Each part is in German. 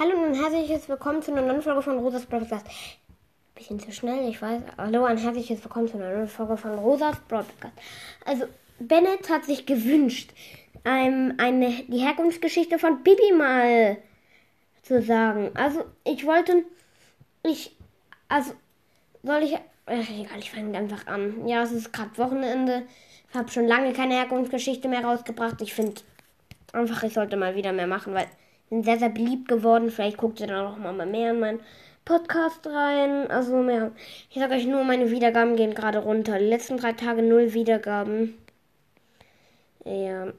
Hallo und herzliches Willkommen zu einer neuen Folge von Rosas Broadcast. Bisschen zu schnell, ich weiß. Hallo und herzliches Willkommen zu einer neuen Folge von Rosas Broadcast. Also, Bennett hat sich gewünscht, ähm, eine, die Herkunftsgeschichte von Bibi mal zu sagen. Also, ich wollte, ich, also, soll ich, ach, egal, ich fange einfach an. Ja, es ist gerade Wochenende. Ich habe schon lange keine Herkunftsgeschichte mehr rausgebracht. Ich finde einfach, ich sollte mal wieder mehr machen, weil sind sehr, sehr beliebt geworden. Vielleicht guckt ihr da noch mal mehr in meinen Podcast rein. Also mehr. Ich sage euch nur, meine Wiedergaben gehen gerade runter. Die letzten drei Tage null Wiedergaben. Ja.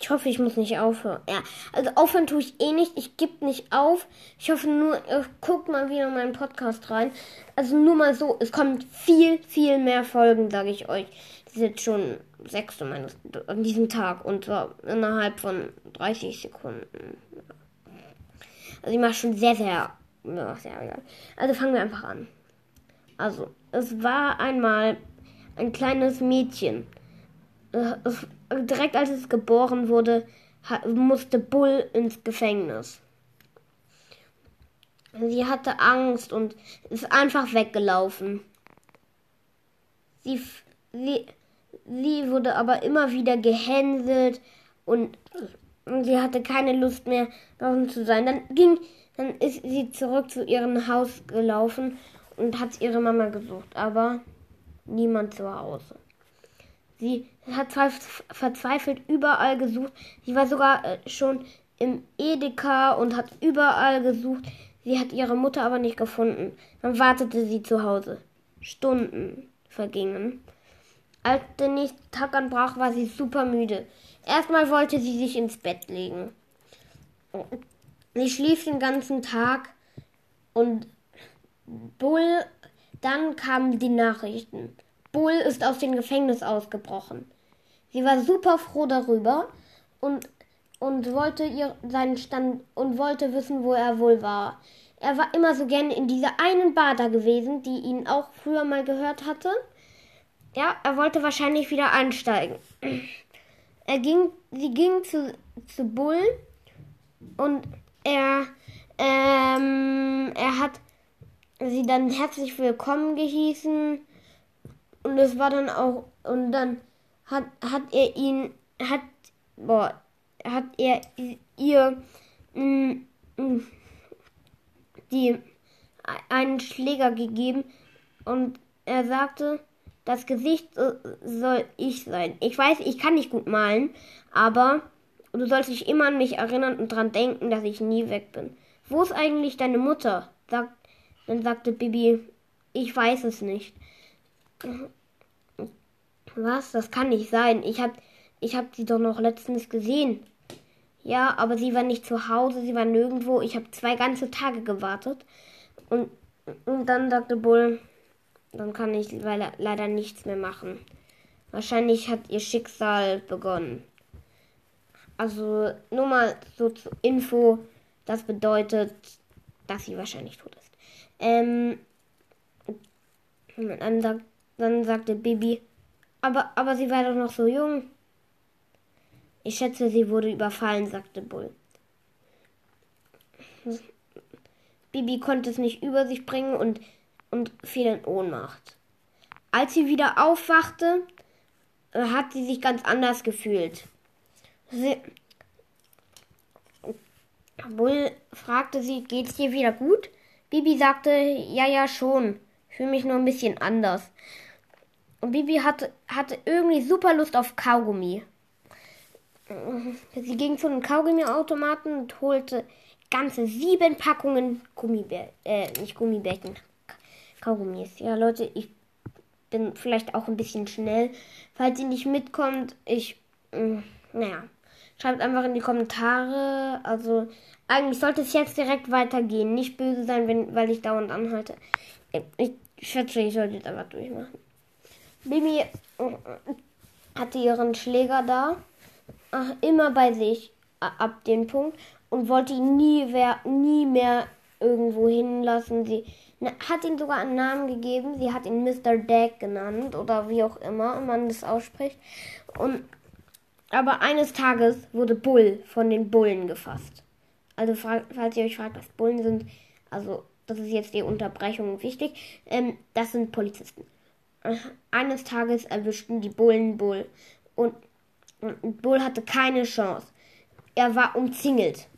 Ich hoffe, ich muss nicht aufhören. Ja, also aufhören tue ich eh nicht. Ich gebe nicht auf. Ich hoffe nur, ihr guckt mal wieder in meinen Podcast rein. Also nur mal so, es kommen viel, viel mehr Folgen, sage ich euch. Ist jetzt schon sechste meines an diesem Tag und zwar innerhalb von 30 Sekunden. Also ich mache schon sehr, sehr, ja, sehr egal. Also fangen wir einfach an. Also, es war einmal ein kleines Mädchen. Es, direkt als es geboren wurde, musste Bull ins Gefängnis. Sie hatte Angst und ist einfach weggelaufen. Sie, sie, sie wurde aber immer wieder gehänselt und sie hatte keine Lust mehr, draußen zu sein. Dann ging, dann ist sie zurück zu ihrem Haus gelaufen und hat ihre Mama gesucht, aber niemand zu Hause. Sie hat verzweifelt überall gesucht. Sie war sogar äh, schon im Edeka und hat überall gesucht. Sie hat ihre Mutter aber nicht gefunden. Dann wartete sie zu Hause. Stunden vergingen. Als der nächste Tag anbrach, war sie super müde. Erstmal wollte sie sich ins Bett legen. Sie schlief den ganzen Tag und Bull, dann kamen die Nachrichten. Bull ist aus dem Gefängnis ausgebrochen. Sie war super froh darüber und, und wollte ihr seinen Stand und wollte wissen, wo er wohl war. Er war immer so gerne in dieser einen Bar da gewesen, die ihn auch früher mal gehört hatte. Ja, er wollte wahrscheinlich wieder einsteigen. Er ging, sie ging zu, zu Bull und er, ähm, er hat sie dann herzlich willkommen gehießen und es war dann auch und dann hat hat er ihn hat boah hat er ihr mh, mh, die einen Schläger gegeben und er sagte das Gesicht soll ich sein. Ich weiß, ich kann nicht gut malen, aber du sollst dich immer an mich erinnern und dran denken, dass ich nie weg bin. Wo ist eigentlich deine Mutter? Sagt, dann sagte Bibi, ich weiß es nicht. Was? Das kann nicht sein. Ich hab, ich hab sie doch noch letztens gesehen. Ja, aber sie war nicht zu Hause, sie war nirgendwo. Ich habe zwei ganze Tage gewartet. Und, und dann sagte Bull, dann kann ich leider nichts mehr machen. Wahrscheinlich hat ihr Schicksal begonnen. Also nur mal so zur Info, das bedeutet, dass sie wahrscheinlich tot ist. Ähm, dann, sagt, dann sagte Bibi, aber, aber sie war doch noch so jung. Ich schätze, sie wurde überfallen, sagte Bull. Bibi konnte es nicht über sich bringen und und fiel in Ohnmacht. Als sie wieder aufwachte, äh, hat sie sich ganz anders gefühlt. Sie, Bull fragte sie, geht's dir wieder gut? Bibi sagte, ja, ja, schon. Fühle mich nur ein bisschen anders. Und Bibi hatte, hatte irgendwie super Lust auf Kaugummi. Sie ging zu einem Kaugummiautomaten und holte ganze sieben Packungen Gummibär, äh, nicht Gummibärchen, Kaugummis. Ja, Leute, ich bin vielleicht auch ein bisschen schnell. Falls ihr nicht mitkommt, ich, mh, mm, naja, schreibt einfach in die Kommentare. Also, eigentlich sollte es jetzt direkt weitergehen. Nicht böse sein, wenn, weil ich dauernd anhalte. Ich schätze, ich sollte jetzt einfach durchmachen. Bibi äh, hatte ihren Schläger da, ach, immer bei sich ab dem Punkt und wollte ihn nie, nie mehr irgendwo hinlassen. Sie hat ihn sogar einen Namen gegeben. Sie hat ihn Mr. Dag genannt oder wie auch immer man das ausspricht. Und aber eines Tages wurde Bull von den Bullen gefasst. Also falls ihr euch fragt, was Bullen sind, also das ist jetzt die Unterbrechung wichtig, ähm, das sind Polizisten. Eines Tages erwischten die Bullen Bull und, und Bull hatte keine Chance. Er war umzingelt.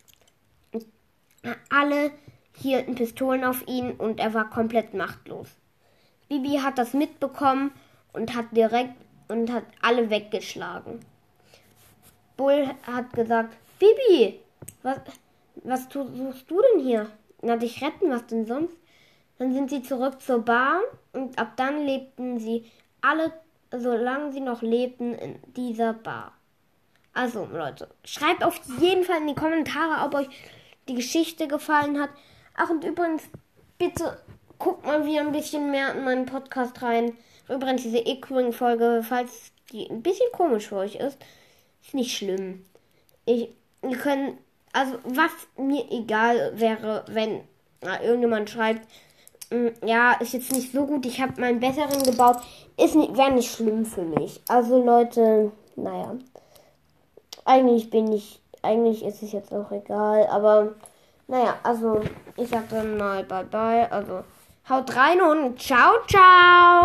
Alle hielten Pistolen auf ihn und er war komplett machtlos. Bibi hat das mitbekommen und hat direkt und hat alle weggeschlagen. Bull hat gesagt, Bibi, was, was suchst du denn hier? Na, dich retten, was denn sonst? Dann sind sie zurück zur Bar und ab dann lebten sie alle, solange sie noch lebten, in dieser Bar. Also, Leute, schreibt auf jeden Fall in die Kommentare, ob euch die Geschichte gefallen hat. Ach, und übrigens, bitte guckt mal wieder ein bisschen mehr in meinen Podcast rein. Übrigens, diese Equing-Folge, falls die ein bisschen komisch für euch ist, ist nicht schlimm. Ich, ihr könnt, also was mir egal wäre, wenn na, irgendjemand schreibt, mm, ja, ist jetzt nicht so gut, ich habe meinen besseren gebaut, ist nicht, wäre nicht schlimm für mich. Also Leute, naja, eigentlich bin ich, eigentlich ist es jetzt auch egal, aber naja, also ich sag dann mal bye bye, also haut rein und ciao, ciao.